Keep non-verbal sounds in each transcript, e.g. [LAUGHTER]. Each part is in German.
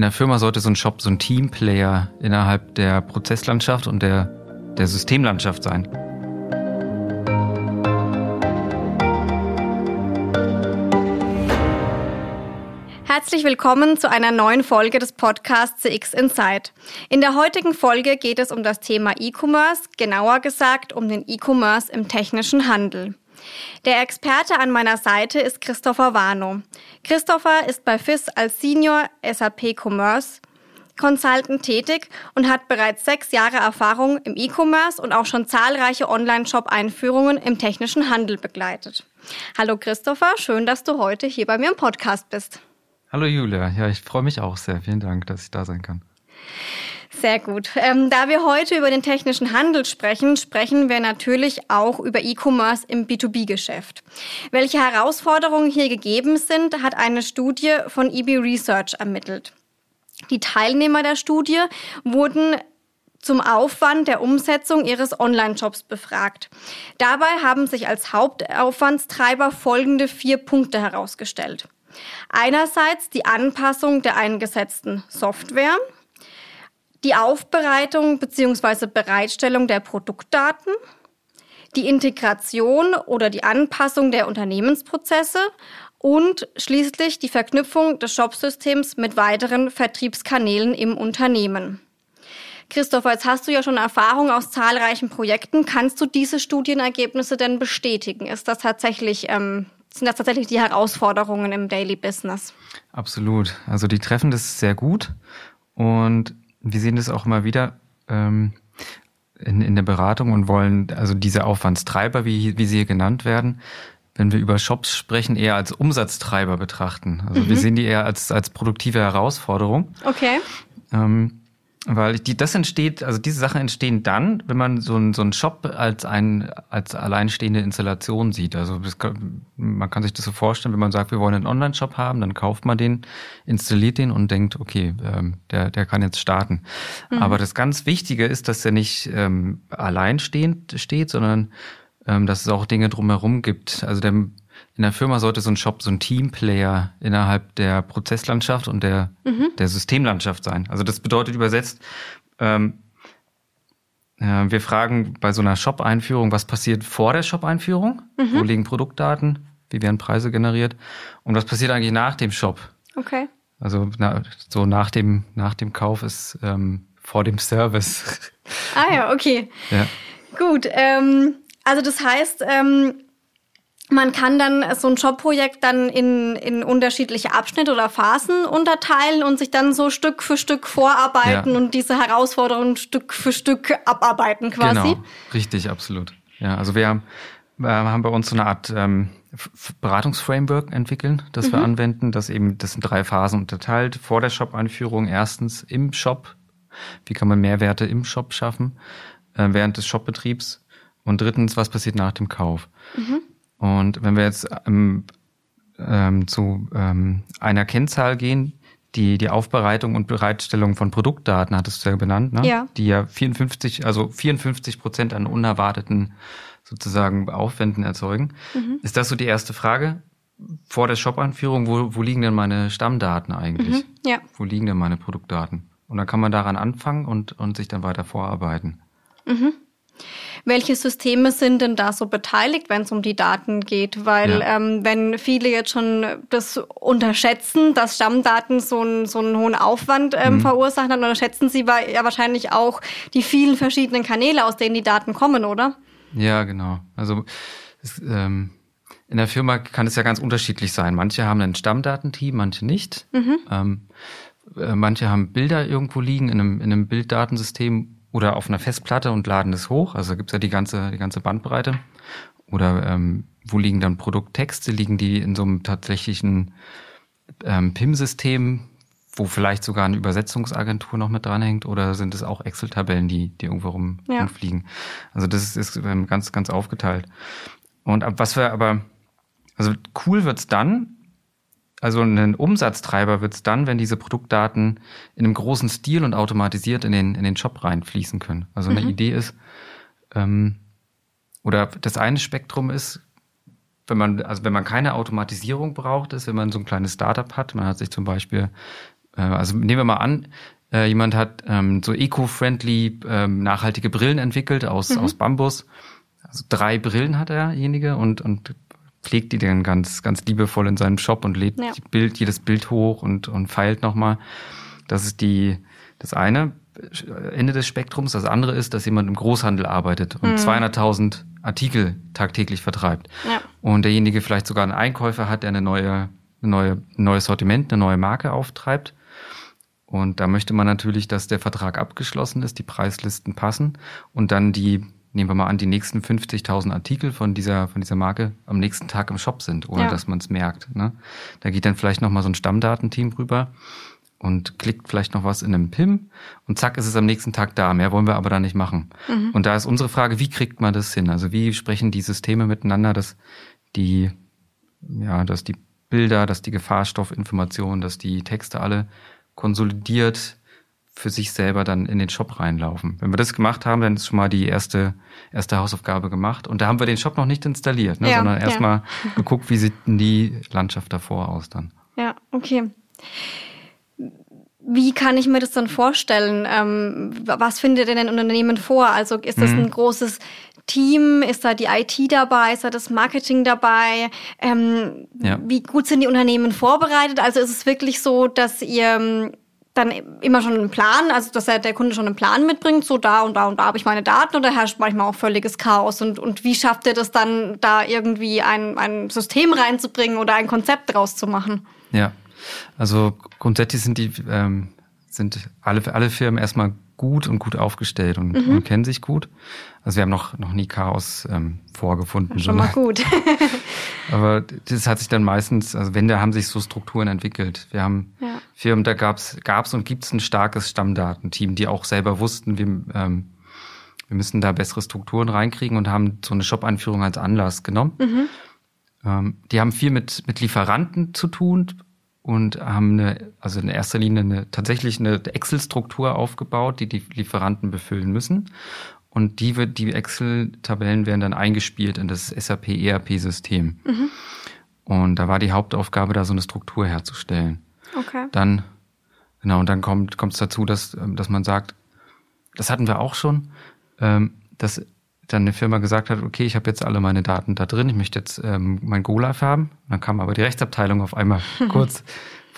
in der Firma sollte so ein Shop so ein Teamplayer innerhalb der Prozesslandschaft und der, der Systemlandschaft sein. Herzlich willkommen zu einer neuen Folge des Podcasts CX Insight. In der heutigen Folge geht es um das Thema E-Commerce, genauer gesagt um den E-Commerce im technischen Handel. Der Experte an meiner Seite ist Christopher Warnow. Christopher ist bei FIS als Senior SAP Commerce Consultant tätig und hat bereits sechs Jahre Erfahrung im E-Commerce und auch schon zahlreiche Online-Shop-Einführungen im technischen Handel begleitet. Hallo Christopher, schön, dass du heute hier bei mir im Podcast bist. Hallo Julia, ja, ich freue mich auch sehr. Vielen Dank, dass ich da sein kann. Sehr gut. Ähm, da wir heute über den technischen Handel sprechen, sprechen wir natürlich auch über E-Commerce im B2B-Geschäft. Welche Herausforderungen hier gegeben sind, hat eine Studie von EB Research ermittelt. Die Teilnehmer der Studie wurden zum Aufwand der Umsetzung ihres Online-Shops befragt. Dabei haben sich als Hauptaufwandstreiber folgende vier Punkte herausgestellt. Einerseits die Anpassung der eingesetzten Software, die Aufbereitung bzw. Bereitstellung der Produktdaten, die Integration oder die Anpassung der Unternehmensprozesse und schließlich die Verknüpfung des Shopsystems mit weiteren Vertriebskanälen im Unternehmen. Christopher, jetzt hast du ja schon Erfahrung aus zahlreichen Projekten. Kannst du diese Studienergebnisse denn bestätigen? Ist das tatsächlich, ähm, sind das tatsächlich die Herausforderungen im Daily Business? Absolut. Also die treffen das sehr gut und wir sehen das auch immer wieder ähm, in, in der Beratung und wollen also diese Aufwandstreiber, wie, wie sie hier genannt werden, wenn wir über Shops sprechen, eher als Umsatztreiber betrachten. Also mhm. wir sehen die eher als, als produktive Herausforderung. Okay. Ähm, weil die, das entsteht, also diese Sachen entstehen dann, wenn man so einen so einen Shop als ein als alleinstehende Installation sieht. Also kann, man kann sich das so vorstellen, wenn man sagt, wir wollen einen Online-Shop haben, dann kauft man den, installiert den und denkt, okay, ähm, der der kann jetzt starten. Mhm. Aber das ganz Wichtige ist, dass er nicht ähm, alleinstehend steht, sondern ähm, dass es auch Dinge drumherum gibt. Also der in der Firma sollte so ein Shop so ein Teamplayer innerhalb der Prozesslandschaft und der, mhm. der Systemlandschaft sein. Also das bedeutet übersetzt, ähm, äh, wir fragen bei so einer Shop-Einführung, was passiert vor der Shop-Einführung? Mhm. Wo liegen Produktdaten? Wie werden Preise generiert? Und was passiert eigentlich nach dem Shop? Okay. Also na, so nach dem, nach dem Kauf ist ähm, vor dem Service. Ah ja, okay. Ja. Gut. Ähm, also das heißt, ähm, man kann dann so ein Jobprojekt dann in, in unterschiedliche Abschnitte oder Phasen unterteilen und sich dann so Stück für Stück vorarbeiten ja. und diese Herausforderungen Stück für Stück abarbeiten quasi. Genau, richtig, absolut. Ja, also wir haben, wir haben bei uns so eine Art ähm, Beratungsframework entwickeln, das mhm. wir anwenden, das eben, das sind drei Phasen unterteilt. Vor der Shop-Einführung erstens im Shop, wie kann man Mehrwerte im Shop schaffen, äh, während des Shopbetriebs und drittens, was passiert nach dem Kauf. Mhm. Und wenn wir jetzt ähm, ähm, zu ähm, einer Kennzahl gehen, die, die Aufbereitung und Bereitstellung von Produktdaten hattest du ja benannt, ne? Ja. Die ja 54, also 54 Prozent an unerwarteten sozusagen Aufwänden erzeugen. Mhm. Ist das so die erste Frage? Vor der Shop-Anführung, wo, wo liegen denn meine Stammdaten eigentlich? Mhm. Ja. Wo liegen denn meine Produktdaten? Und dann kann man daran anfangen und, und sich dann weiter vorarbeiten. Mhm. Welche Systeme sind denn da so beteiligt, wenn es um die Daten geht? Weil ja. ähm, wenn viele jetzt schon das unterschätzen, dass Stammdaten so, ein, so einen hohen Aufwand ähm, mhm. verursachen, dann unterschätzen sie ja wahrscheinlich auch die vielen verschiedenen Kanäle, aus denen die Daten kommen, oder? Ja, genau. Also es, ähm, in der Firma kann es ja ganz unterschiedlich sein. Manche haben ein Stammdatenteam, manche nicht. Mhm. Ähm, äh, manche haben Bilder irgendwo liegen in einem, in einem Bilddatensystem oder auf einer Festplatte und laden das hoch. Also gibt's ja die ganze, die ganze Bandbreite. Oder ähm, wo liegen dann Produkttexte? Liegen die in so einem tatsächlichen ähm, PIM-System, wo vielleicht sogar eine Übersetzungsagentur noch mit dranhängt? Oder sind es auch Excel-Tabellen, die, die irgendwo rum, ja. rumfliegen? Also das ist, ist ähm, ganz, ganz aufgeteilt. Und was wir aber, also cool wird's dann, also ein Umsatztreiber wird es dann, wenn diese Produktdaten in einem großen Stil und automatisiert in den, in den Shop reinfließen können. Also eine mhm. Idee ist, ähm, oder das eine Spektrum ist, wenn man, also wenn man keine Automatisierung braucht, ist, wenn man so ein kleines Startup hat, man hat sich zum Beispiel äh, also nehmen wir mal an, äh, jemand hat ähm, so eco-friendly ähm, nachhaltige Brillen entwickelt aus, mhm. aus Bambus. Also drei Brillen hat derjenige und, und pflegt die dann ganz, ganz liebevoll in seinem Shop und lädt ja. Bild, jedes Bild hoch und, und feilt nochmal. Das ist die, das eine Ende des Spektrums. Das andere ist, dass jemand im Großhandel arbeitet und mhm. 200.000 Artikel tagtäglich vertreibt. Ja. Und derjenige vielleicht sogar einen Einkäufer hat, der eine neue, eine neue, ein neues Sortiment, eine neue Marke auftreibt. Und da möchte man natürlich, dass der Vertrag abgeschlossen ist, die Preislisten passen und dann die, nehmen wir mal an, die nächsten 50.000 Artikel von dieser, von dieser Marke am nächsten Tag im Shop sind, ohne ja. dass man es merkt. Ne? Da geht dann vielleicht nochmal so ein Stammdatenteam rüber und klickt vielleicht noch was in einem PIM und zack ist es am nächsten Tag da. Mehr wollen wir aber da nicht machen. Mhm. Und da ist unsere Frage, wie kriegt man das hin? Also wie sprechen die Systeme miteinander, dass die, ja, dass die Bilder, dass die Gefahrstoffinformationen, dass die Texte alle konsolidiert für sich selber dann in den Shop reinlaufen. Wenn wir das gemacht haben, dann ist schon mal die erste, erste Hausaufgabe gemacht. Und da haben wir den Shop noch nicht installiert, ne, ja, sondern erstmal ja. geguckt, wie sieht denn die Landschaft davor aus dann. Ja, okay. Wie kann ich mir das dann vorstellen? Ähm, was findet denn ein Unternehmen vor? Also ist das mhm. ein großes Team? Ist da die IT dabei? Ist da das Marketing dabei? Ähm, ja. Wie gut sind die Unternehmen vorbereitet? Also ist es wirklich so, dass ihr ähm, dann immer schon einen Plan, also dass der Kunde schon einen Plan mitbringt, so da und da und da habe ich meine Daten oder herrscht manchmal auch völliges Chaos und, und wie schafft ihr das dann, da irgendwie ein, ein System reinzubringen oder ein Konzept draus zu machen? Ja, also grundsätzlich sind die ähm, sind alle alle Firmen erstmal gut und gut aufgestellt und, mhm. und kennen sich gut. Also wir haben noch noch nie Chaos ähm, vorgefunden. Schon mal gut. [LAUGHS] aber das hat sich dann meistens, also wenn da haben sich so Strukturen entwickelt. Wir haben ja. Firmen, da gab's gab's und gibt's ein starkes Stammdatenteam, die auch selber wussten, wir ähm, wir müssen da bessere Strukturen reinkriegen und haben so eine Shop-Einführung als Anlass genommen. Mhm. Ähm, die haben viel mit mit Lieferanten zu tun und haben eine, also in erster Linie eine, tatsächlich eine Excel-Struktur aufgebaut, die die Lieferanten befüllen müssen. Und die wird, die Excel-Tabellen werden dann eingespielt in das SAP ERP-System. Mhm. Und da war die Hauptaufgabe, da so eine Struktur herzustellen. Okay. Dann, genau, und dann kommt, kommt es dazu, dass, dass man sagt, das hatten wir auch schon, ähm, dass dann eine Firma gesagt hat, okay, ich habe jetzt alle meine Daten da drin, ich möchte jetzt ähm, mein Go-Live haben. dann kam aber die Rechtsabteilung auf einmal [LAUGHS] kurz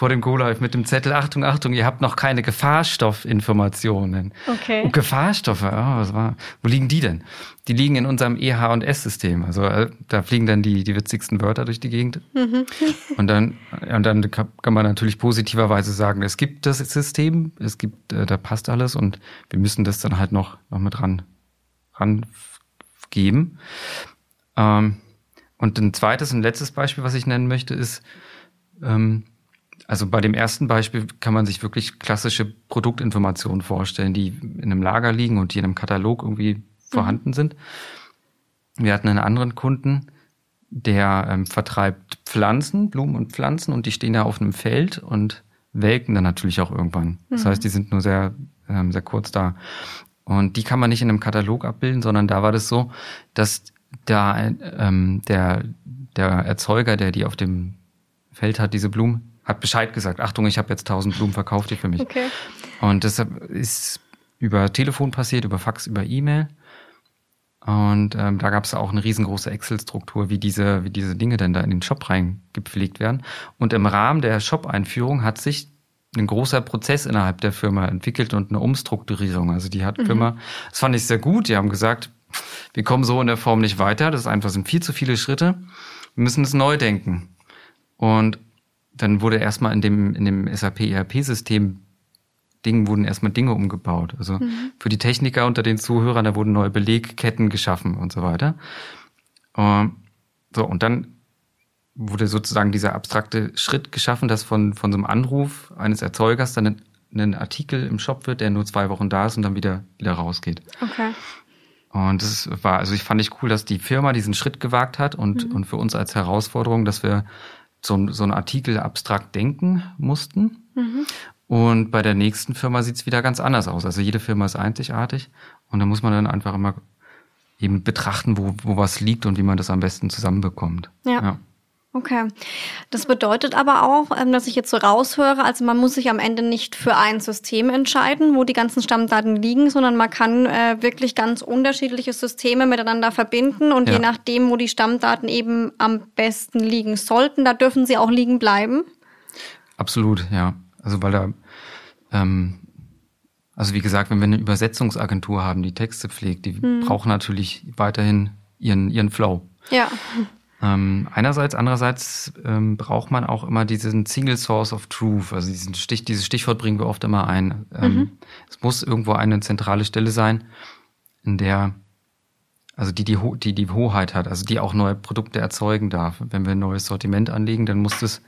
vor dem Go-Live mit dem Zettel, Achtung, Achtung, ihr habt noch keine Gefahrstoffinformationen. Okay. Und Gefahrstoffe, oh, was war, wo liegen die denn? Die liegen in unserem EH- und S-System. Also äh, da fliegen dann die, die witzigsten Wörter durch die Gegend. Mhm. Und dann, und dann kann man natürlich positiverweise sagen, es gibt das System, es gibt, äh, da passt alles und wir müssen das dann halt noch, noch mit ran, ran geben. Ähm, und ein zweites und letztes Beispiel, was ich nennen möchte, ist, ähm, also bei dem ersten Beispiel kann man sich wirklich klassische Produktinformationen vorstellen, die in einem Lager liegen und die in einem Katalog irgendwie mhm. vorhanden sind. Wir hatten einen anderen Kunden, der ähm, vertreibt Pflanzen, Blumen und Pflanzen und die stehen ja auf einem Feld und welken dann natürlich auch irgendwann. Das mhm. heißt, die sind nur sehr, ähm, sehr kurz da. Und die kann man nicht in einem Katalog abbilden, sondern da war das so, dass da ähm, der, der Erzeuger, der die auf dem Feld hat, diese Blumen, hat Bescheid gesagt, Achtung, ich habe jetzt tausend Blumen, verkauft die für mich. Okay. Und das ist über Telefon passiert, über Fax, über E-Mail. Und ähm, da gab es auch eine riesengroße Excel-Struktur, wie diese, wie diese Dinge denn da in den Shop reingepflegt werden. Und im Rahmen der Shop-Einführung hat sich ein großer Prozess innerhalb der Firma entwickelt und eine Umstrukturierung. Also die hat mhm. Firma, das fand ich sehr gut. Die haben gesagt, wir kommen so in der Form nicht weiter. Das ist einfach sind viel zu viele Schritte. Wir müssen es neu denken. Und dann wurde erstmal in dem, in dem SAP ERP-System Dingen wurden erstmal Dinge umgebaut. Also mhm. für die Techniker unter den Zuhörern, da wurden neue Belegketten geschaffen und so weiter. Ähm, so, und dann wurde sozusagen dieser abstrakte Schritt geschaffen, dass von, von so einem Anruf eines Erzeugers dann ein, ein Artikel im Shop wird, der nur zwei Wochen da ist und dann wieder, wieder rausgeht. Okay. Und das war, also ich fand ich cool, dass die Firma diesen Schritt gewagt hat und, mhm. und für uns als Herausforderung, dass wir so, so einen Artikel abstrakt denken mussten. Mhm. Und bei der nächsten Firma sieht's wieder ganz anders aus. Also jede Firma ist einzigartig und da muss man dann einfach immer eben betrachten, wo, wo was liegt und wie man das am besten zusammenbekommt. Ja. ja. Okay. Das bedeutet aber auch, ähm, dass ich jetzt so raushöre, also man muss sich am Ende nicht für ein System entscheiden, wo die ganzen Stammdaten liegen, sondern man kann äh, wirklich ganz unterschiedliche Systeme miteinander verbinden und ja. je nachdem, wo die Stammdaten eben am besten liegen sollten, da dürfen sie auch liegen bleiben. Absolut, ja. Also weil da, ähm, also wie gesagt, wenn wir eine Übersetzungsagentur haben, die Texte pflegt, die hm. brauchen natürlich weiterhin ihren, ihren Flow. Ja. Ähm, einerseits, andererseits ähm, braucht man auch immer diesen Single Source of Truth. Also diesen Stich, dieses Stichwort bringen wir oft immer ein. Ähm, mhm. Es muss irgendwo eine zentrale Stelle sein, in der, also die die, die die Hoheit hat, also die auch neue Produkte erzeugen darf. Wenn wir ein neues Sortiment anlegen, dann muss das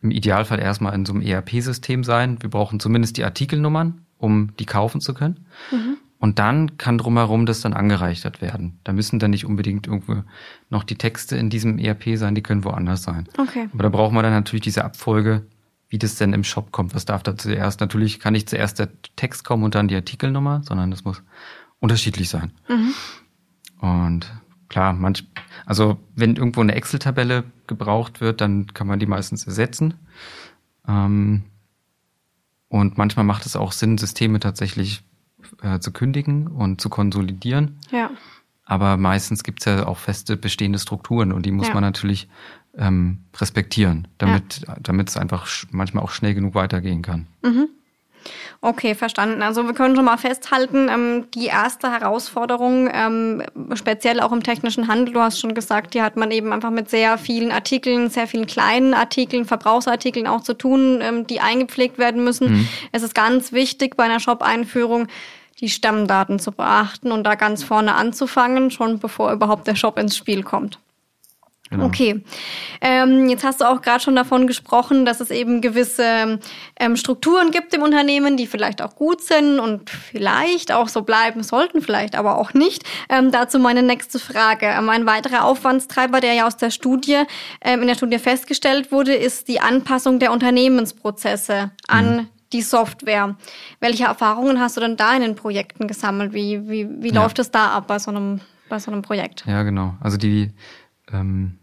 im Idealfall erstmal in so einem ERP-System sein. Wir brauchen zumindest die Artikelnummern, um die kaufen zu können. Mhm. Und dann kann drumherum das dann angereichert werden. Da müssen dann nicht unbedingt irgendwo noch die Texte in diesem ERP sein, die können woanders sein. Okay. Aber da brauchen wir dann natürlich diese Abfolge, wie das denn im Shop kommt. Was darf da zuerst? Natürlich kann nicht zuerst der Text kommen und dann die Artikelnummer, sondern das muss unterschiedlich sein. Mhm. Und klar, manch, also wenn irgendwo eine Excel-Tabelle gebraucht wird, dann kann man die meistens ersetzen. Ähm, und manchmal macht es auch Sinn, Systeme tatsächlich äh, zu kündigen und zu konsolidieren. Ja. Aber meistens gibt's ja auch feste bestehende Strukturen und die muss ja. man natürlich ähm, respektieren, damit, ja. damit es einfach manchmal auch schnell genug weitergehen kann. Mhm. Okay, verstanden. Also wir können schon mal festhalten, ähm, die erste Herausforderung, ähm, speziell auch im technischen Handel, du hast schon gesagt, die hat man eben einfach mit sehr vielen Artikeln, sehr vielen kleinen Artikeln, Verbrauchsartikeln auch zu tun, ähm, die eingepflegt werden müssen. Mhm. Es ist ganz wichtig bei einer Shop-Einführung, die Stammdaten zu beachten und da ganz vorne anzufangen, schon bevor überhaupt der Shop ins Spiel kommt. Genau. Okay. Ähm, jetzt hast du auch gerade schon davon gesprochen, dass es eben gewisse ähm, Strukturen gibt im Unternehmen, die vielleicht auch gut sind und vielleicht auch so bleiben sollten, vielleicht aber auch nicht. Ähm, dazu meine nächste Frage. Ähm, ein weiterer Aufwandstreiber, der ja aus der Studie, ähm, in der Studie festgestellt wurde, ist die Anpassung der Unternehmensprozesse an mhm die Software. Welche Erfahrungen hast du denn da in den Projekten gesammelt? Wie, wie, wie ja. läuft es da ab bei so, einem, bei so einem Projekt? Ja, genau. Also die, ähm,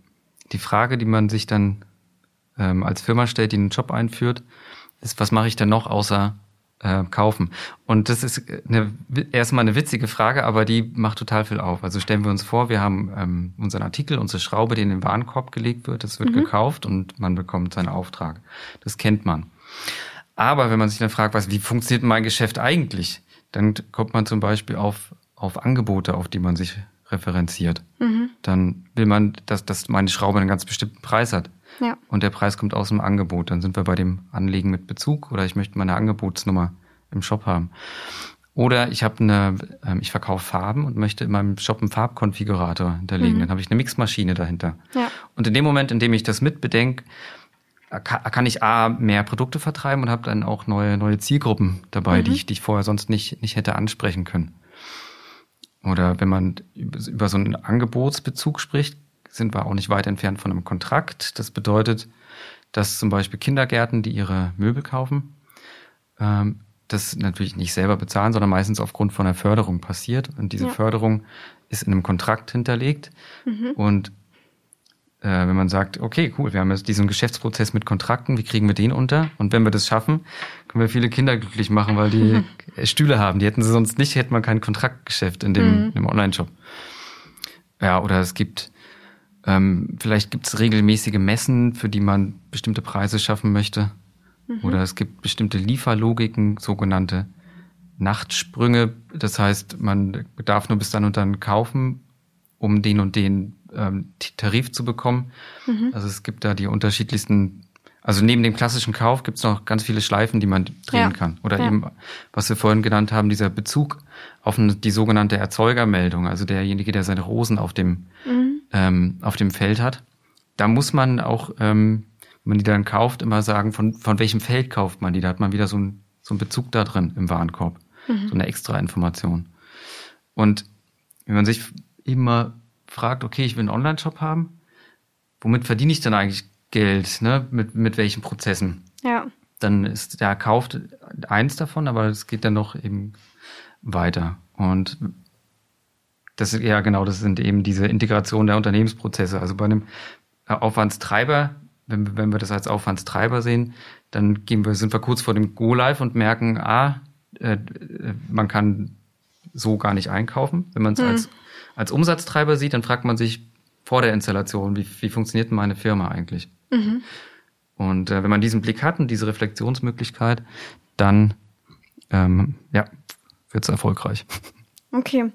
die Frage, die man sich dann ähm, als Firma stellt, die einen Job einführt, ist, was mache ich denn noch außer äh, kaufen? Und das ist eine, erstmal eine witzige Frage, aber die macht total viel auf. Also stellen wir uns vor, wir haben ähm, unseren Artikel, unsere Schraube, die in den Warenkorb gelegt wird, das wird mhm. gekauft und man bekommt seinen Auftrag. Das kennt man. Aber wenn man sich dann fragt, was, wie funktioniert mein Geschäft eigentlich, dann kommt man zum Beispiel auf, auf Angebote, auf die man sich referenziert. Mhm. Dann will man, dass, dass meine Schraube einen ganz bestimmten Preis hat. Ja. Und der Preis kommt aus dem Angebot. Dann sind wir bei dem Anlegen mit Bezug oder ich möchte meine Angebotsnummer im Shop haben. Oder ich habe eine, ähm, ich verkaufe Farben und möchte in meinem Shop einen Farbkonfigurator hinterlegen. Mhm. Dann habe ich eine Mixmaschine dahinter. Ja. Und in dem Moment, in dem ich das mitbedenke, kann ich A, mehr Produkte vertreiben und habe dann auch neue, neue Zielgruppen dabei, mhm. die, ich, die ich vorher sonst nicht, nicht hätte ansprechen können. Oder wenn man über so einen Angebotsbezug spricht, sind wir auch nicht weit entfernt von einem Kontrakt. Das bedeutet, dass zum Beispiel Kindergärten, die ihre Möbel kaufen, ähm, das natürlich nicht selber bezahlen, sondern meistens aufgrund von einer Förderung passiert. Und diese ja. Förderung ist in einem Kontrakt hinterlegt. Mhm. Und äh, wenn man sagt, okay, cool, wir haben jetzt diesen Geschäftsprozess mit Kontrakten, wie kriegen wir den unter? Und wenn wir das schaffen, können wir viele Kinder glücklich machen, weil die [LAUGHS] Stühle haben. Die hätten sie sonst nicht, hätte man kein Kontraktgeschäft in dem, mhm. Online-Shop. Ja, oder es gibt, ähm, vielleicht gibt es regelmäßige Messen, für die man bestimmte Preise schaffen möchte. Mhm. Oder es gibt bestimmte Lieferlogiken, sogenannte Nachtsprünge. Das heißt, man darf nur bis dann und dann kaufen, um den und den ähm, Tarif zu bekommen. Mhm. Also es gibt da die unterschiedlichsten, also neben dem klassischen Kauf gibt es noch ganz viele Schleifen, die man drehen ja. kann. Oder ja. eben, was wir vorhin genannt haben, dieser Bezug auf eine, die sogenannte Erzeugermeldung, also derjenige, der seine Rosen auf dem, mhm. ähm, auf dem Feld hat. Da muss man auch, ähm, wenn man die dann kauft, immer sagen, von, von welchem Feld kauft man die. Da hat man wieder so, ein, so einen Bezug da drin im Warenkorb. Mhm. So eine extra Information. Und wenn man sich immer fragt, okay, ich will einen Online-Shop haben, womit verdiene ich denn eigentlich Geld? Ne? Mit, mit welchen Prozessen? Ja. Dann ist der kauft eins davon, aber es geht dann noch eben weiter. Und das ist ja genau, das sind eben diese Integration der Unternehmensprozesse. Also bei einem Aufwandstreiber, wenn, wenn wir das als Aufwandstreiber sehen, dann gehen wir, sind wir kurz vor dem Go-Live und merken, ah, äh, man kann so gar nicht einkaufen. Wenn man es hm. als, als Umsatztreiber sieht, dann fragt man sich vor der Installation, wie, wie funktioniert denn meine Firma eigentlich? Mhm. Und äh, wenn man diesen Blick hat und diese Reflexionsmöglichkeit, dann ähm, ja, wird es erfolgreich. Okay.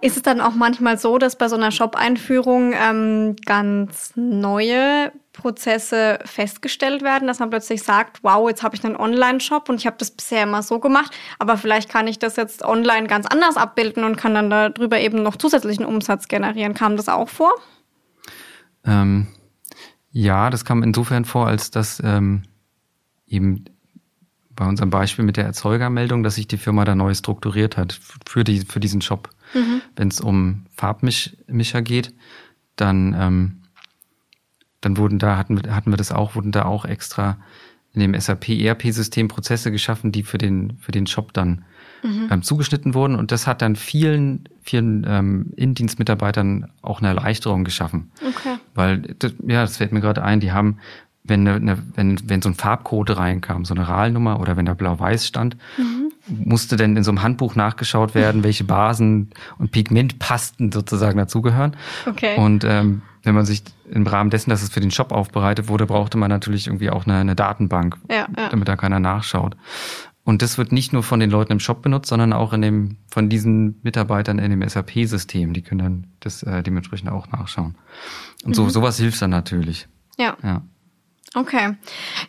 Ist es dann auch manchmal so, dass bei so einer Shop-Einführung ähm, ganz neue Prozesse festgestellt werden, dass man plötzlich sagt, wow, jetzt habe ich einen Online-Shop und ich habe das bisher immer so gemacht, aber vielleicht kann ich das jetzt online ganz anders abbilden und kann dann darüber eben noch zusätzlichen Umsatz generieren. Kam das auch vor? Ähm, ja, das kam insofern vor, als dass ähm, eben bei unserem Beispiel mit der Erzeugermeldung, dass sich die Firma da neu strukturiert hat für, die, für diesen Shop. Mhm. Wenn es um Farbmischer geht, dann, ähm, dann wurden da, hatten wir, hatten wir das auch, wurden da auch extra in dem SAP ERP-System Prozesse geschaffen, die für den, für den Shop dann mhm. ähm, zugeschnitten wurden. Und das hat dann vielen, vielen ähm, Indienstmitarbeitern auch eine Erleichterung geschaffen. Okay. Weil, das, ja, das fällt mir gerade ein, die haben wenn, eine, wenn, wenn so ein Farbcode reinkam, so eine RAL-Nummer oder wenn da blau-weiß stand, mhm. musste denn in so einem Handbuch nachgeschaut werden, welche Basen und Pigmentpasten sozusagen dazugehören. Okay. Und ähm, wenn man sich im Rahmen dessen, dass es für den Shop aufbereitet wurde, brauchte man natürlich irgendwie auch eine, eine Datenbank, ja, ja. damit da keiner nachschaut. Und das wird nicht nur von den Leuten im Shop benutzt, sondern auch in dem, von diesen Mitarbeitern in dem SAP-System. Die können dann das äh, dementsprechend auch nachschauen. Und so, mhm. sowas hilft dann natürlich. Ja. ja. Okay,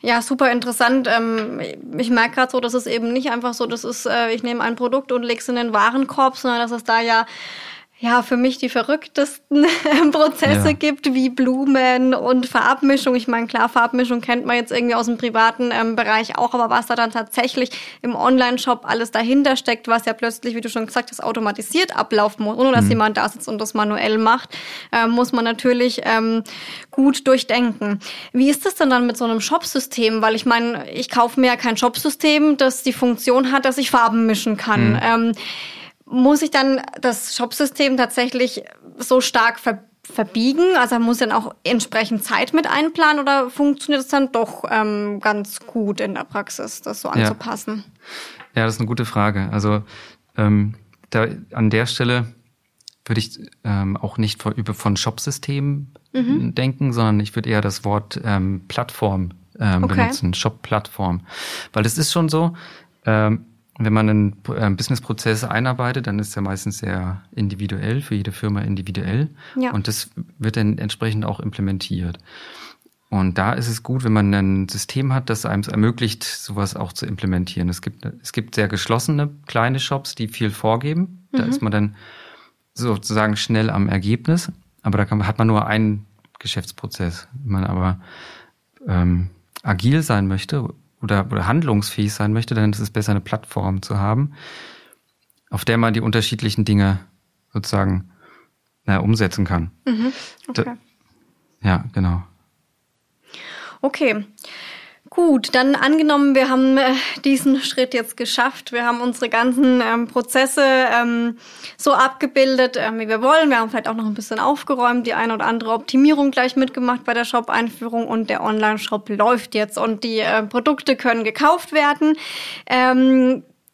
ja, super interessant. Ähm, ich merke gerade so, dass es eben nicht einfach so, das ist, äh, ich nehme ein Produkt und lege es in den Warenkorb, sondern dass es da ja ja, für mich die verrücktesten [LAUGHS] Prozesse ja. gibt, wie Blumen und Farbmischung. Ich meine, klar, Farbmischung kennt man jetzt irgendwie aus dem privaten ähm, Bereich auch, aber was da dann tatsächlich im Online-Shop alles dahinter steckt, was ja plötzlich, wie du schon gesagt hast, automatisiert ablaufen muss, ohne dass mhm. jemand da sitzt und das manuell macht, äh, muss man natürlich ähm, gut durchdenken. Wie ist das denn dann mit so einem Shop-System? Weil ich meine, ich kaufe mir ja kein Shop-System, das die Funktion hat, dass ich Farben mischen kann. Mhm. Ähm, muss ich dann das Shopsystem tatsächlich so stark ver verbiegen? Also muss dann auch entsprechend Zeit mit einplanen oder funktioniert es dann doch ähm, ganz gut in der Praxis, das so anzupassen? Ja, ja das ist eine gute Frage. Also ähm, da, an der Stelle würde ich ähm, auch nicht von, über von Shopsystemen mhm. denken, sondern ich würde eher das Wort ähm, Plattform ähm, okay. benutzen, Shop-Plattform. Weil es ist schon so, ähm, wenn man einen äh, Businessprozess einarbeitet, dann ist er meistens sehr individuell, für jede Firma individuell. Ja. Und das wird dann entsprechend auch implementiert. Und da ist es gut, wenn man ein System hat, das einem es ermöglicht, sowas auch zu implementieren. Es gibt, es gibt sehr geschlossene kleine Shops, die viel vorgeben. Da mhm. ist man dann sozusagen schnell am Ergebnis. Aber da kann, hat man nur einen Geschäftsprozess. Wenn man aber ähm, agil sein möchte oder, oder handlungsfähig sein möchte, dann ist es besser, eine Plattform zu haben, auf der man die unterschiedlichen Dinge sozusagen na, umsetzen kann. Mhm. Okay. Da, ja, genau. Okay. Gut, dann angenommen, wir haben äh, diesen Schritt jetzt geschafft. Wir haben unsere ganzen ähm, Prozesse ähm, so abgebildet, ähm, wie wir wollen. Wir haben vielleicht auch noch ein bisschen aufgeräumt, die eine oder andere Optimierung gleich mitgemacht bei der Shop-Einführung und der Online-Shop läuft jetzt und die äh, Produkte können gekauft werden.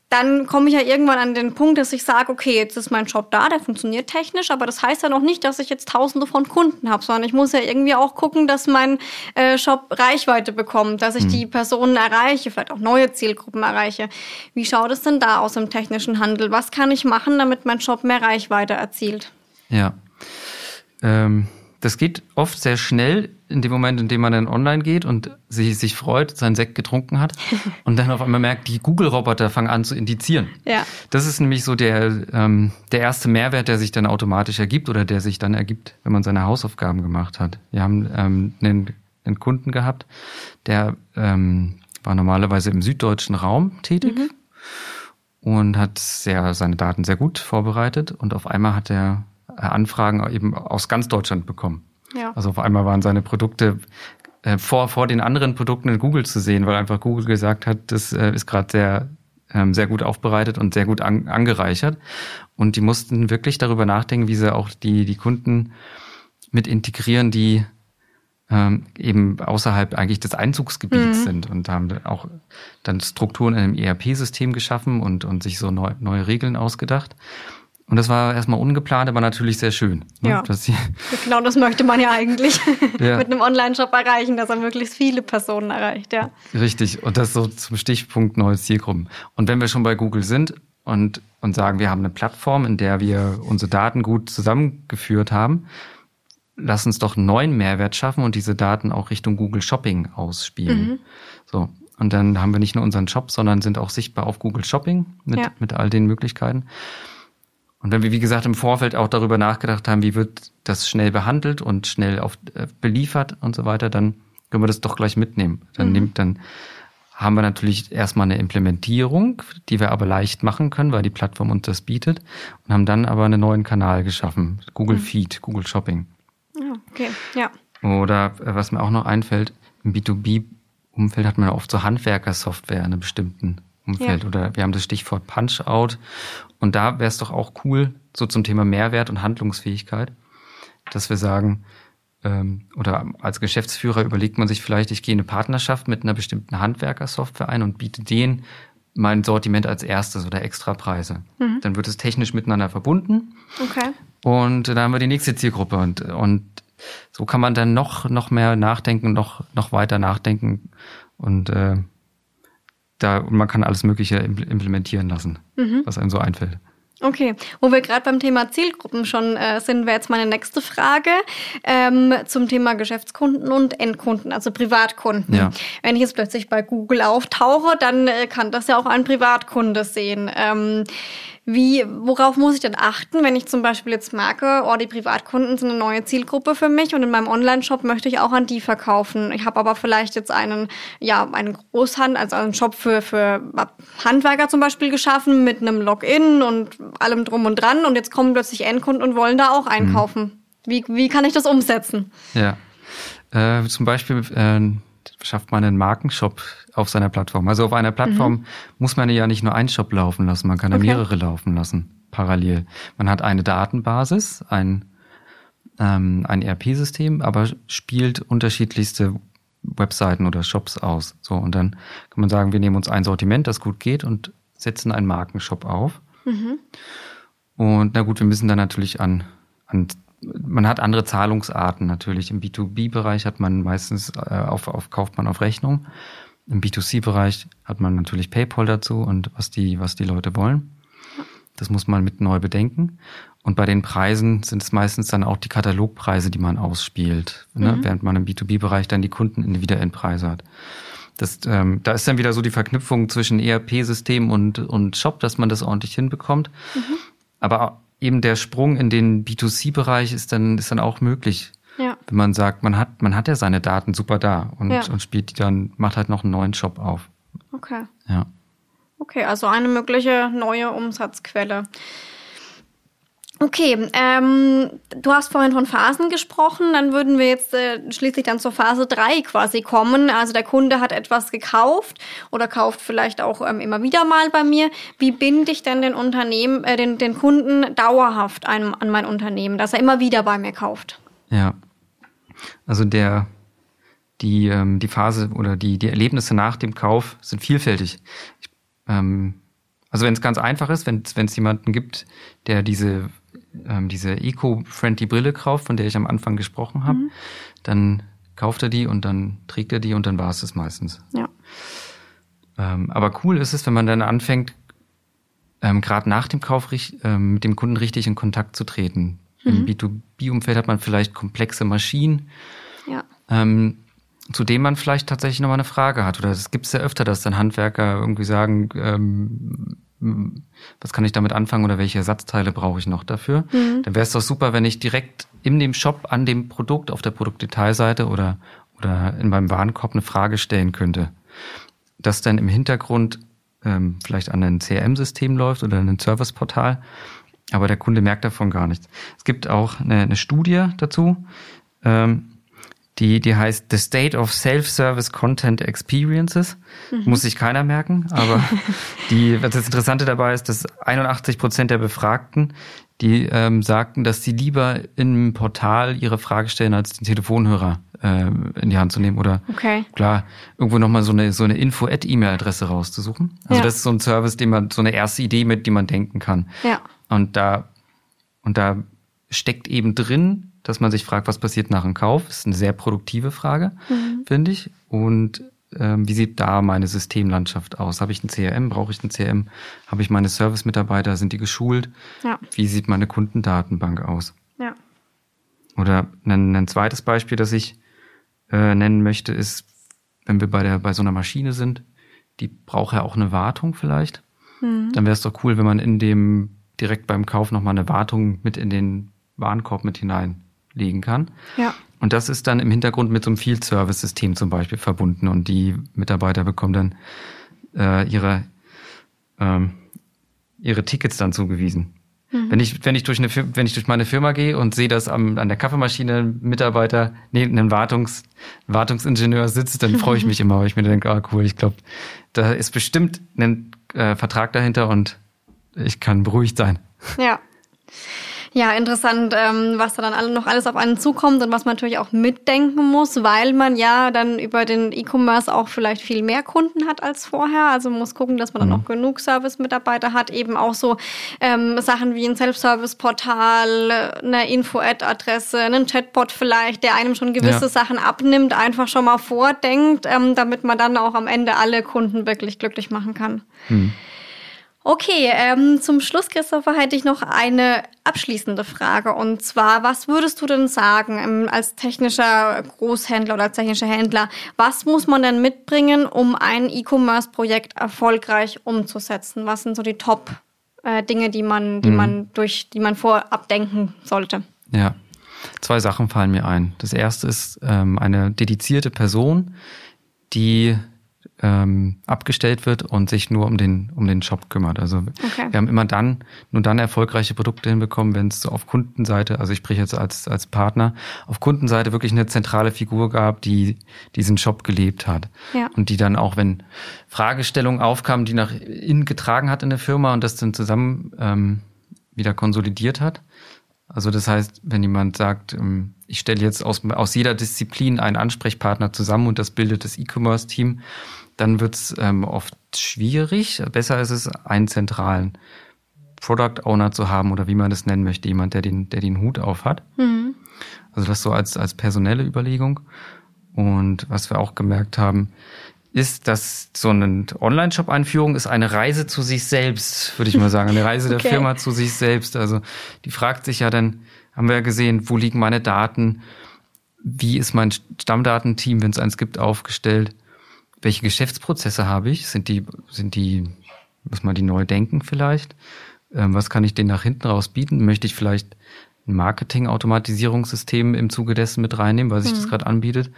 Dann komme ich ja irgendwann an den Punkt, dass ich sage, okay, jetzt ist mein Shop da, der funktioniert technisch, aber das heißt ja noch nicht, dass ich jetzt Tausende von Kunden habe, sondern ich muss ja irgendwie auch gucken, dass mein äh, Shop Reichweite bekommt, dass ich mhm. die Personen erreiche, vielleicht auch neue Zielgruppen erreiche. Wie schaut es denn da aus im technischen Handel? Was kann ich machen, damit mein Shop mehr Reichweite erzielt? Ja. Ähm das geht oft sehr schnell in dem Moment, in dem man dann online geht und sich, sich freut, seinen Sekt getrunken hat [LAUGHS] und dann auf einmal merkt, die Google-Roboter fangen an zu indizieren. Ja. Das ist nämlich so der, ähm, der erste Mehrwert, der sich dann automatisch ergibt oder der sich dann ergibt, wenn man seine Hausaufgaben gemacht hat. Wir haben ähm, einen, einen Kunden gehabt, der ähm, war normalerweise im süddeutschen Raum tätig. Mhm. Und hat sehr, seine Daten sehr gut vorbereitet und auf einmal hat er Anfragen eben aus ganz Deutschland bekommen. Ja. Also auf einmal waren seine Produkte äh, vor, vor den anderen Produkten in Google zu sehen, weil einfach Google gesagt hat, das äh, ist gerade sehr, ähm, sehr gut aufbereitet und sehr gut an, angereichert. Und die mussten wirklich darüber nachdenken, wie sie auch die, die Kunden mit integrieren, die ähm, eben außerhalb eigentlich des Einzugsgebiets mhm. sind und haben auch dann Strukturen in einem ERP-System geschaffen und, und sich so neu, neue Regeln ausgedacht. Und das war erstmal ungeplant, aber natürlich sehr schön. Ne? Ja. [LAUGHS] genau das möchte man ja eigentlich [LAUGHS] ja. mit einem Online-Shop erreichen, dass er möglichst viele Personen erreicht, ja. Richtig. Und das so zum Stichpunkt neue Zielgruppen. Und wenn wir schon bei Google sind und, und sagen, wir haben eine Plattform, in der wir unsere Daten gut zusammengeführt haben, lass uns doch einen neuen Mehrwert schaffen und diese Daten auch Richtung Google Shopping ausspielen. Mhm. So. Und dann haben wir nicht nur unseren Shop, sondern sind auch sichtbar auf Google Shopping mit, ja. mit all den Möglichkeiten. Und wenn wir, wie gesagt, im Vorfeld auch darüber nachgedacht haben, wie wird das schnell behandelt und schnell auf, äh, beliefert und so weiter, dann können wir das doch gleich mitnehmen. Dann, mhm. nimmt, dann haben wir natürlich erstmal eine Implementierung, die wir aber leicht machen können, weil die Plattform uns das bietet und haben dann aber einen neuen Kanal geschaffen, Google mhm. Feed, Google Shopping. Ja, okay, ja. Oder äh, was mir auch noch einfällt, im B2B-Umfeld hat man oft so Handwerkersoftware in einem bestimmten Umfeld. Ja. Oder wir haben das Stichwort Punch-Out. Und da wäre es doch auch cool, so zum Thema Mehrwert und Handlungsfähigkeit, dass wir sagen, ähm, oder als Geschäftsführer überlegt man sich vielleicht, ich gehe in eine Partnerschaft mit einer bestimmten Handwerkersoftware ein und biete denen mein Sortiment als erstes oder Extrapreise. Mhm. Dann wird es technisch miteinander verbunden. Okay. Und da haben wir die nächste Zielgruppe und, und so kann man dann noch, noch mehr nachdenken, noch, noch weiter nachdenken und äh, da und man kann alles Mögliche implementieren lassen, mhm. was einem so einfällt. Okay, wo wir gerade beim Thema Zielgruppen schon äh, sind, wäre jetzt meine nächste Frage ähm, zum Thema Geschäftskunden und Endkunden, also Privatkunden. Ja. Wenn ich jetzt plötzlich bei Google auftauche, dann äh, kann das ja auch ein Privatkunde sehen. Ähm, wie, worauf muss ich denn achten, wenn ich zum Beispiel jetzt merke, oh, die Privatkunden sind eine neue Zielgruppe für mich und in meinem Online-Shop möchte ich auch an die verkaufen. Ich habe aber vielleicht jetzt einen, ja, einen Großhand, also einen Shop für, für Handwerker zum Beispiel geschaffen mit einem Login und allem drum und dran und jetzt kommen plötzlich Endkunden und wollen da auch einkaufen. Mhm. Wie, wie kann ich das umsetzen? Ja, äh, zum Beispiel äh, schafft man einen Markenshop auf seiner Plattform. Also auf einer Plattform mhm. muss man ja nicht nur einen Shop laufen lassen, man kann ja okay. mehrere laufen lassen, parallel. Man hat eine Datenbasis, ein, ähm, ein ERP-System, aber spielt unterschiedlichste Webseiten oder Shops aus. So, und dann kann man sagen, wir nehmen uns ein Sortiment, das gut geht und setzen einen Markenshop auf. Mhm. Und na gut, wir müssen dann natürlich an, an man hat andere Zahlungsarten natürlich. Im B2B-Bereich hat man meistens äh, auf, auf kauft man auf Rechnung. Im B2C-Bereich hat man natürlich PayPal dazu und was die, was die Leute wollen. Das muss man mit neu bedenken. Und bei den Preisen sind es meistens dann auch die Katalogpreise, die man ausspielt, ne? mhm. während man im B2B-Bereich dann die Kunden in Preise hat. Das, ähm, da ist dann wieder so die Verknüpfung zwischen ERP-System und, und Shop, dass man das ordentlich hinbekommt. Mhm. Aber eben der Sprung in den B2C-Bereich ist dann, ist dann auch möglich. Ja. Wenn man sagt, man hat, man hat ja seine Daten super da und, ja. und spielt die dann, macht halt noch einen neuen Shop auf. Okay. Ja. Okay, also eine mögliche neue Umsatzquelle. Okay, ähm, du hast vorhin von Phasen gesprochen, dann würden wir jetzt äh, schließlich dann zur Phase 3 quasi kommen. Also der Kunde hat etwas gekauft oder kauft vielleicht auch ähm, immer wieder mal bei mir. Wie binde ich denn den Unternehmen, äh, den, den Kunden dauerhaft an, an mein Unternehmen, dass er immer wieder bei mir kauft? Ja. Also der die, ähm, die Phase oder die, die Erlebnisse nach dem Kauf sind vielfältig. Ich, ähm, also wenn es ganz einfach ist, wenn es jemanden gibt, der diese ähm, diese eco-friendly Brille kauft, von der ich am Anfang gesprochen habe, mhm. dann kauft er die und dann trägt er die und dann war es das meistens. Ja. Ähm, aber cool ist es, wenn man dann anfängt, ähm, gerade nach dem Kauf ähm, mit dem Kunden richtig in Kontakt zu treten. Mhm. Im B2B-Umfeld hat man vielleicht komplexe Maschinen, ja. ähm, zu denen man vielleicht tatsächlich nochmal eine Frage hat. Oder es gibt es ja öfter, dass dann Handwerker irgendwie sagen, ähm, was kann ich damit anfangen oder welche Ersatzteile brauche ich noch dafür? Mhm. Dann wäre es doch super, wenn ich direkt in dem Shop an dem Produkt auf der Produktdetailseite oder, oder in meinem Warenkorb eine Frage stellen könnte. Das dann im Hintergrund ähm, vielleicht an ein CRM-System läuft oder ein Serviceportal, aber der Kunde merkt davon gar nichts. Es gibt auch eine, eine Studie dazu, ähm, Die, die heißt The State of Self-Service Content Experiences. Mhm. Muss sich keiner merken, aber [LAUGHS] die, was das Interessante dabei ist, dass 81 Prozent der Befragten, die ähm, sagten, dass sie lieber im Portal ihre Frage stellen, als den Telefonhörer äh, in die Hand zu nehmen oder okay. klar, irgendwo nochmal so eine, so eine Info-Ad-E-Mail-Adresse rauszusuchen. Also ja. das ist so ein Service, den man, so eine erste Idee mit, die man denken kann. Ja. Und da, und da steckt eben drin, dass man sich fragt, was passiert nach dem Kauf. Das ist eine sehr produktive Frage, mhm. finde ich. Und ähm, wie sieht da meine Systemlandschaft aus? Habe ich ein CRM? Brauche ich ein CRM? Habe ich meine Service-Mitarbeiter? Sind die geschult? Ja. Wie sieht meine Kundendatenbank aus? Ja. Oder ein, ein zweites Beispiel, das ich äh, nennen möchte, ist, wenn wir bei der bei so einer Maschine sind, die braucht ja auch eine Wartung vielleicht. Mhm. Dann wäre es doch cool, wenn man in dem direkt beim Kauf nochmal eine Wartung mit in den Warenkorb mit hineinlegen kann. Ja. Und das ist dann im Hintergrund mit so einem Field Service System zum Beispiel verbunden und die Mitarbeiter bekommen dann äh, ihre ähm, ihre Tickets dann zugewiesen. Mhm. Wenn ich wenn ich durch eine wenn ich durch meine Firma gehe und sehe, dass am, an der Kaffeemaschine ein Mitarbeiter neben einem Wartungs Wartungsingenieur sitzt, dann freue ich [LAUGHS] mich immer, weil ich mir denke, ah cool, ich glaube, da ist bestimmt ein äh, Vertrag dahinter und ich kann beruhigt sein. Ja. Ja, interessant, ähm, was da dann alle noch alles auf einen zukommt und was man natürlich auch mitdenken muss, weil man ja dann über den E-Commerce auch vielleicht viel mehr Kunden hat als vorher. Also man muss gucken, dass man dann mhm. auch genug Service-Mitarbeiter hat, eben auch so ähm, Sachen wie ein Self-Service-Portal, eine Info-Ad-Adresse, einen Chatbot vielleicht, der einem schon gewisse ja. Sachen abnimmt, einfach schon mal vordenkt, ähm, damit man dann auch am Ende alle Kunden wirklich glücklich machen kann. Mhm. Okay, ähm, zum Schluss, Christopher, hätte ich noch eine abschließende Frage. Und zwar, was würdest du denn sagen ähm, als technischer Großhändler oder als technischer Händler? Was muss man denn mitbringen, um ein E-Commerce-Projekt erfolgreich umzusetzen? Was sind so die Top-Dinge, äh, die man, die mhm. man durch, die man vorab denken sollte? Ja, zwei Sachen fallen mir ein. Das erste ist ähm, eine dedizierte Person, die ähm, abgestellt wird und sich nur um den um den Shop kümmert. Also okay. wir haben immer dann nur dann erfolgreiche Produkte hinbekommen, wenn es so auf Kundenseite, also ich spreche jetzt als als Partner, auf Kundenseite wirklich eine zentrale Figur gab, die diesen Shop gelebt hat ja. und die dann auch, wenn Fragestellungen aufkamen, die nach innen getragen hat in der Firma und das dann zusammen ähm, wieder konsolidiert hat. Also das heißt, wenn jemand sagt, ähm, ich stelle jetzt aus, aus jeder Disziplin einen Ansprechpartner zusammen und das bildet das E-Commerce-Team, dann wird es ähm, oft schwierig. Besser ist es, einen zentralen Product Owner zu haben oder wie man das nennen möchte, jemand, der den, der den Hut auf hat. Mhm. Also das so als, als personelle Überlegung. Und was wir auch gemerkt haben, ist, dass so eine Online-Shop-Einführung ist eine Reise zu sich selbst, würde ich mal sagen, eine Reise okay. der Firma zu sich selbst. Also die fragt sich ja dann, haben wir ja gesehen, wo liegen meine Daten, wie ist mein Stammdatenteam, wenn es eins gibt, aufgestellt welche Geschäftsprozesse habe ich? Sind die, sind die, muss man die neu denken vielleicht? Ähm, was kann ich denen nach hinten raus bieten? Möchte ich vielleicht ein Marketing-Automatisierungssystem im Zuge dessen mit reinnehmen, weil sich mhm. das gerade anbietet?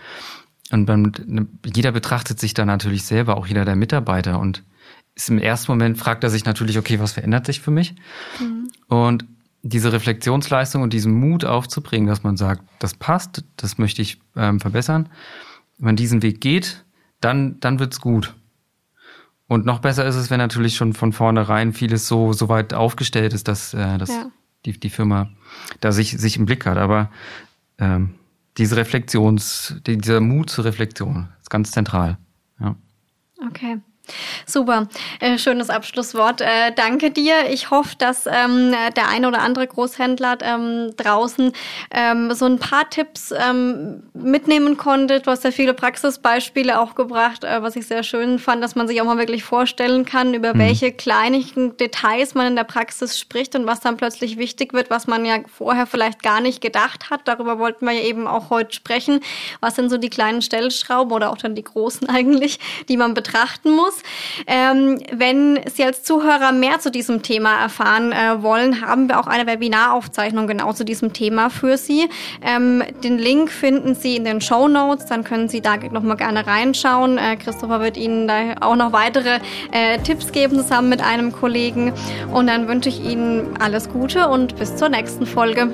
Und dann, ne, jeder betrachtet sich da natürlich selber, auch jeder der Mitarbeiter und ist im ersten Moment fragt er sich natürlich, okay, was verändert sich für mich? Mhm. Und diese Reflexionsleistung und diesen Mut aufzubringen, dass man sagt, das passt, das möchte ich ähm, verbessern. Wenn man diesen Weg geht, dann, dann wird's gut. Und noch besser ist es, wenn natürlich schon von vornherein vieles so, so weit aufgestellt ist, dass, äh, dass ja. die, die Firma da sich, sich im Blick hat. Aber ähm, diese Reflexions, dieser Mut zur Reflexion ist ganz zentral. Ja. Okay. Super, äh, schönes Abschlusswort. Äh, danke dir. Ich hoffe, dass ähm, der eine oder andere Großhändler ähm, draußen ähm, so ein paar Tipps mitnehmen konnte. Du hast ja viele Praxisbeispiele auch gebracht, äh, was ich sehr schön fand, dass man sich auch mal wirklich vorstellen kann, über mhm. welche kleinen Details man in der Praxis spricht und was dann plötzlich wichtig wird, was man ja vorher vielleicht gar nicht gedacht hat. Darüber wollten wir ja eben auch heute sprechen. Was sind so die kleinen Stellschrauben oder auch dann die großen [LAUGHS] eigentlich, die man betrachten muss? Ähm, wenn Sie als Zuhörer mehr zu diesem Thema erfahren äh, wollen, haben wir auch eine Webinaraufzeichnung genau zu diesem Thema für Sie. Ähm, den Link finden Sie in den Show Notes, dann können Sie da nochmal gerne reinschauen. Äh, Christopher wird Ihnen da auch noch weitere äh, Tipps geben zusammen mit einem Kollegen. Und dann wünsche ich Ihnen alles Gute und bis zur nächsten Folge.